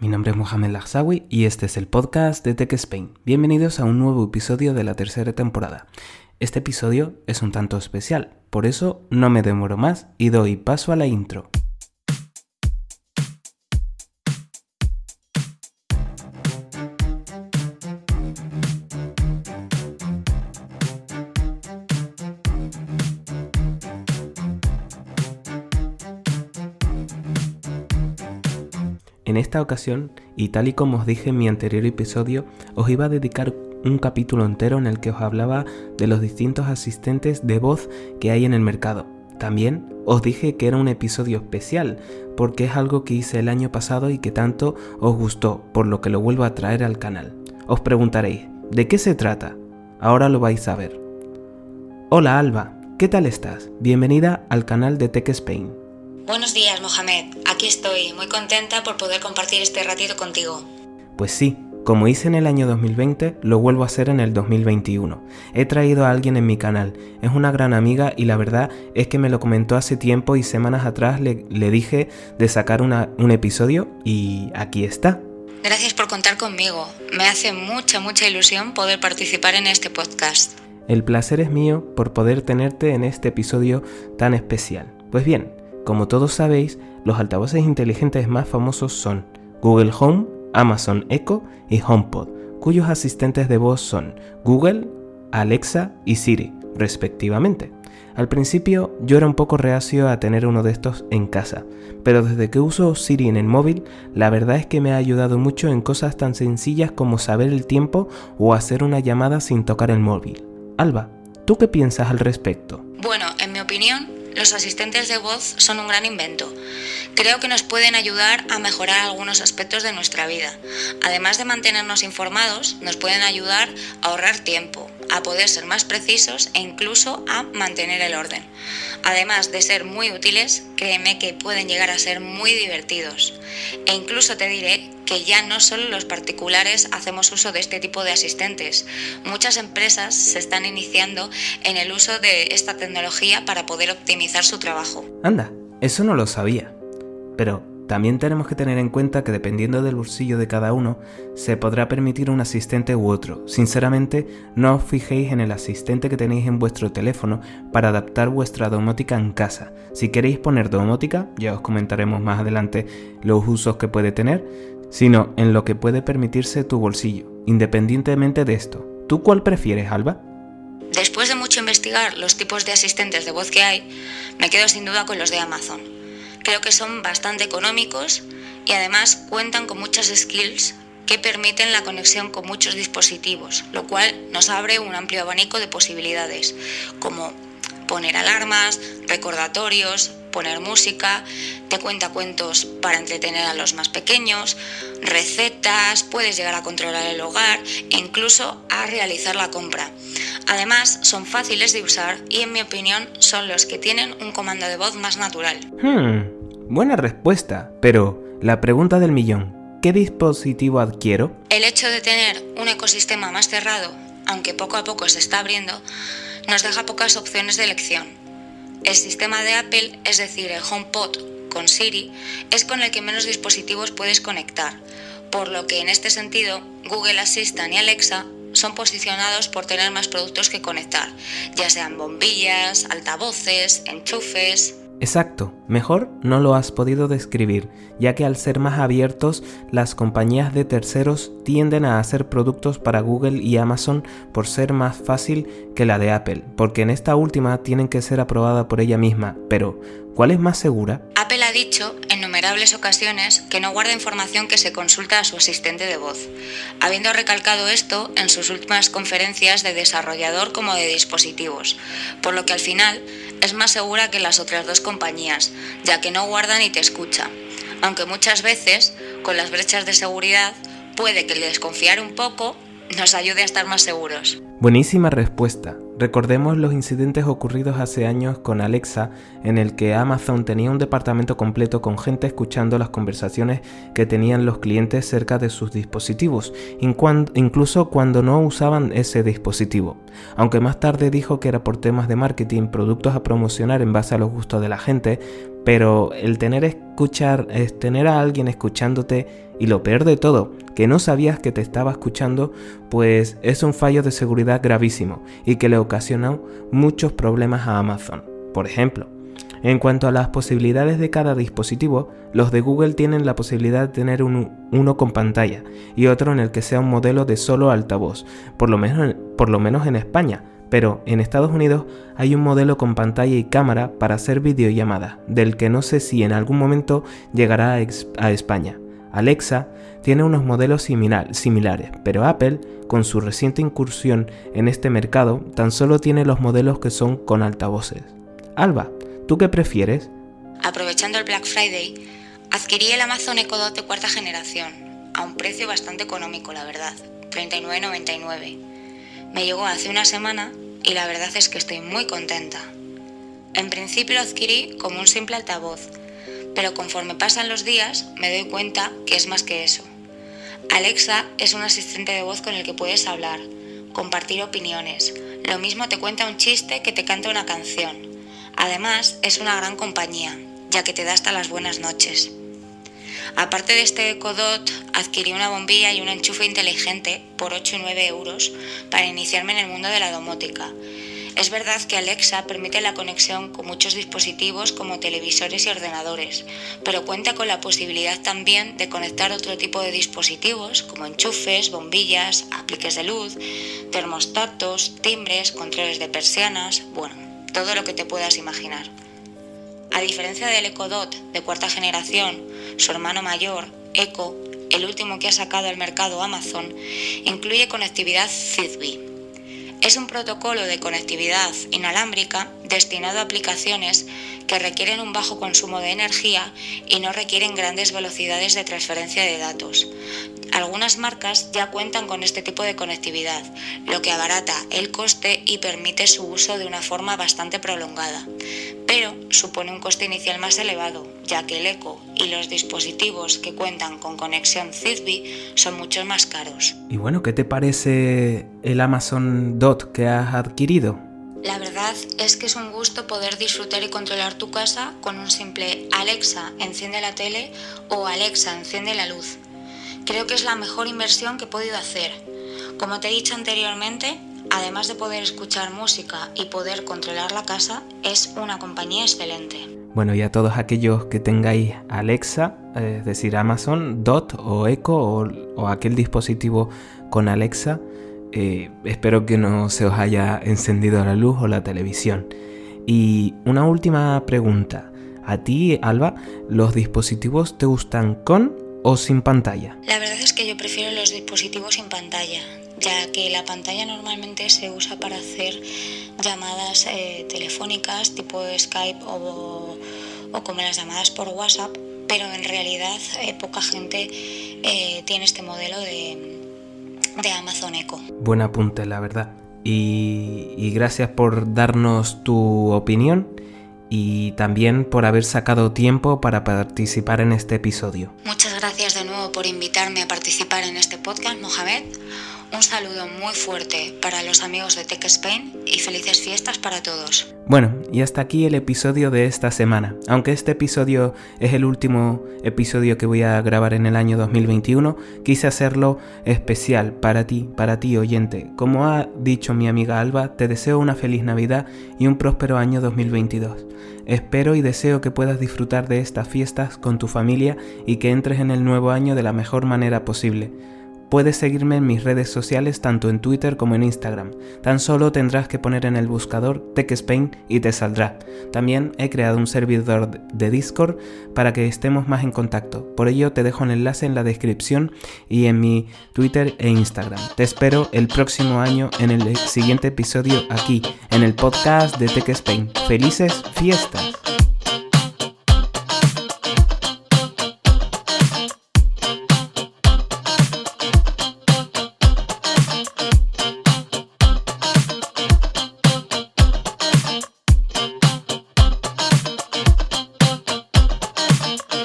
mi nombre es Mohamed Lagsawi y este es el podcast de Tech Spain. Bienvenidos a un nuevo episodio de la tercera temporada. Este episodio es un tanto especial, por eso no me demoro más y doy paso a la intro. En esta ocasión, y tal y como os dije en mi anterior episodio, os iba a dedicar un capítulo entero en el que os hablaba de los distintos asistentes de voz que hay en el mercado. También os dije que era un episodio especial, porque es algo que hice el año pasado y que tanto os gustó, por lo que lo vuelvo a traer al canal. Os preguntaréis, ¿de qué se trata? Ahora lo vais a ver. Hola Alba, ¿qué tal estás? Bienvenida al canal de Tech Spain. Buenos días, Mohamed. Aquí estoy, muy contenta por poder compartir este ratito contigo. Pues sí, como hice en el año 2020, lo vuelvo a hacer en el 2021. He traído a alguien en mi canal, es una gran amiga y la verdad es que me lo comentó hace tiempo y semanas atrás le, le dije de sacar una, un episodio y aquí está. Gracias por contar conmigo. Me hace mucha, mucha ilusión poder participar en este podcast. El placer es mío por poder tenerte en este episodio tan especial. Pues bien, como todos sabéis, los altavoces inteligentes más famosos son Google Home, Amazon Echo y HomePod, cuyos asistentes de voz son Google, Alexa y Siri, respectivamente. Al principio yo era un poco reacio a tener uno de estos en casa, pero desde que uso Siri en el móvil, la verdad es que me ha ayudado mucho en cosas tan sencillas como saber el tiempo o hacer una llamada sin tocar el móvil. Alba, ¿tú qué piensas al respecto? Bueno, en mi opinión, los asistentes de voz son un gran invento. Creo que nos pueden ayudar a mejorar algunos aspectos de nuestra vida. Además de mantenernos informados, nos pueden ayudar a ahorrar tiempo, a poder ser más precisos e incluso a mantener el orden. Además de ser muy útiles, créeme que pueden llegar a ser muy divertidos. E incluso te diré que ya no solo los particulares hacemos uso de este tipo de asistentes. Muchas empresas se están iniciando en el uso de esta tecnología para poder optimizar su trabajo. Anda, eso no lo sabía. Pero también tenemos que tener en cuenta que dependiendo del bolsillo de cada uno, se podrá permitir un asistente u otro. Sinceramente, no os fijéis en el asistente que tenéis en vuestro teléfono para adaptar vuestra domótica en casa. Si queréis poner domótica, ya os comentaremos más adelante los usos que puede tener, sino en lo que puede permitirse tu bolsillo, independientemente de esto. ¿Tú cuál prefieres, Alba? Después de mucho investigar los tipos de asistentes de voz que hay, me quedo sin duda con los de Amazon. Creo que son bastante económicos y además cuentan con muchas skills que permiten la conexión con muchos dispositivos, lo cual nos abre un amplio abanico de posibilidades, como poner alarmas, recordatorios, poner música, te cuenta cuentos para entretener a los más pequeños, recetas, puedes llegar a controlar el hogar e incluso a realizar la compra. Además, son fáciles de usar y en mi opinión son los que tienen un comando de voz más natural. Hmm, buena respuesta, pero la pregunta del millón, ¿qué dispositivo adquiero? El hecho de tener un ecosistema más cerrado, aunque poco a poco se está abriendo, nos deja pocas opciones de elección. El sistema de Apple, es decir, el HomePod con Siri, es con el que menos dispositivos puedes conectar, por lo que en este sentido Google Assistant y Alexa son posicionados por tener más productos que conectar, ya sean bombillas, altavoces, enchufes. Exacto, mejor no lo has podido describir, ya que al ser más abiertos, las compañías de terceros tienden a hacer productos para Google y Amazon por ser más fácil que la de Apple, porque en esta última tienen que ser aprobada por ella misma, pero ¿cuál es más segura? Apple ha dicho en innumerables ocasiones que no guarda información que se consulta a su asistente de voz, habiendo recalcado esto en sus últimas conferencias de desarrollador como de dispositivos, por lo que al final es más segura que las otras dos compañías, ya que no guarda ni te escucha. Aunque muchas veces, con las brechas de seguridad, puede que el desconfiar un poco nos ayude a estar más seguros. Buenísima respuesta. Recordemos los incidentes ocurridos hace años con Alexa, en el que Amazon tenía un departamento completo con gente escuchando las conversaciones que tenían los clientes cerca de sus dispositivos, incluso cuando no usaban ese dispositivo. Aunque más tarde dijo que era por temas de marketing, productos a promocionar en base a los gustos de la gente, pero el tener, escuchar, es tener a alguien escuchándote y lo peor de todo, que no sabías que te estaba escuchando, pues es un fallo de seguridad gravísimo y que le ocasionó muchos problemas a Amazon. Por ejemplo, en cuanto a las posibilidades de cada dispositivo, los de Google tienen la posibilidad de tener uno con pantalla y otro en el que sea un modelo de solo altavoz, por lo menos, por lo menos en España, pero en Estados Unidos hay un modelo con pantalla y cámara para hacer videollamada, del que no sé si en algún momento llegará a, España. Alexa tiene unos modelos similares, pero Apple, con su reciente incursión en este mercado, tan solo tiene los modelos que son con altavoces. Alba, ¿Tú qué prefieres? Aprovechando el Black Friday, adquirí el Amazon Echo Dot de cuarta generación, a un precio bastante económico, la verdad, 39,99. Me llegó hace una semana y la verdad es que estoy muy contenta. En principio lo adquirí como un simple altavoz, pero conforme pasan los días me doy cuenta que es más que eso. Alexa es un asistente de voz con el que puedes hablar, compartir opiniones. Lo mismo te cuenta un chiste que te canta una canción. Además, es una gran compañía, ya que te da hasta las buenas noches. Aparte de este Ecodot, adquirí una bombilla y un enchufe inteligente por 8 y 9 euros para iniciarme en el mundo de la domótica. Es verdad que Alexa permite la conexión con muchos dispositivos como televisores y ordenadores, pero cuenta con la posibilidad también de conectar otro tipo de dispositivos como enchufes, bombillas, apliques de luz, termostatos, timbres, controles de persianas, bueno, todo lo que te puedas imaginar. A diferencia del Echo Dot de cuarta generación, su hermano mayor, Echo, el último que ha sacado al mercado Amazon, incluye conectividad Zigbee. Es un protocolo de conectividad inalámbrica destinado a aplicaciones que requieren un bajo consumo de energía y no requieren grandes velocidades de transferencia de datos. Algunas marcas ya cuentan con este tipo de conectividad, lo que abarata el coste y permite su uso de una forma bastante prolongada, pero supone un coste inicial más elevado, ya que el eco y los dispositivos que cuentan con conexión Zigbee son mucho más caros. Y bueno, ¿qué te parece el Amazon Dot que has adquirido? La verdad es que es un gusto poder disfrutar y controlar tu casa con un simple Alexa, enciende la tele o Alexa, enciende la luz. Creo que es la mejor inversión que he podido hacer. Como te he dicho anteriormente, además de poder escuchar música y poder controlar la casa, es una compañía excelente. Bueno, y a todos aquellos que tengáis Alexa, es decir, Amazon, Dot o Echo o, aquel dispositivo con Alexa, eh, espero que no se os haya encendido la luz o la televisión. Y una última pregunta. ¿A ti, Alba, los dispositivos te gustan con o sin pantalla? La verdad es que yo prefiero los dispositivos sin pantalla, ya que la pantalla normalmente se usa para hacer llamadas eh, telefónicas tipo Skype o, como las llamadas por WhatsApp, pero en realidad eh, poca gente eh, tiene este modelo de, de Amazon Echo. Buen apunte, la verdad. y gracias por darnos tu opinión y también por haber sacado tiempo para participar en este episodio. Muchas gracias de nuevo por invitarme a participar en este podcast, Mohamed. Un saludo muy fuerte para los amigos de Tech Spain y felices fiestas para todos. Bueno, y hasta aquí el episodio de esta semana. Aunque este episodio es el último episodio que voy a grabar en el año 2021, quise hacerlo especial para ti, para ti oyente. Como ha dicho mi amiga Alba, te deseo una feliz Navidad y un próspero año 2022. Espero y deseo que puedas disfrutar de estas fiestas con tu familia y que entres en el nuevo año de la mejor manera posible. Puedes seguirme en mis redes sociales tanto en Twitter como en Instagram. Tan solo tendrás que poner en el buscador TechSpain y te saldrá. También he creado un servidor de Discord para que estemos más en contacto. Por ello te dejo el enlace en la descripción y en mi Twitter e Instagram. Te espero el próximo año en el siguiente episodio aquí, en el podcast de TechSpain. ¡Felices fiestas!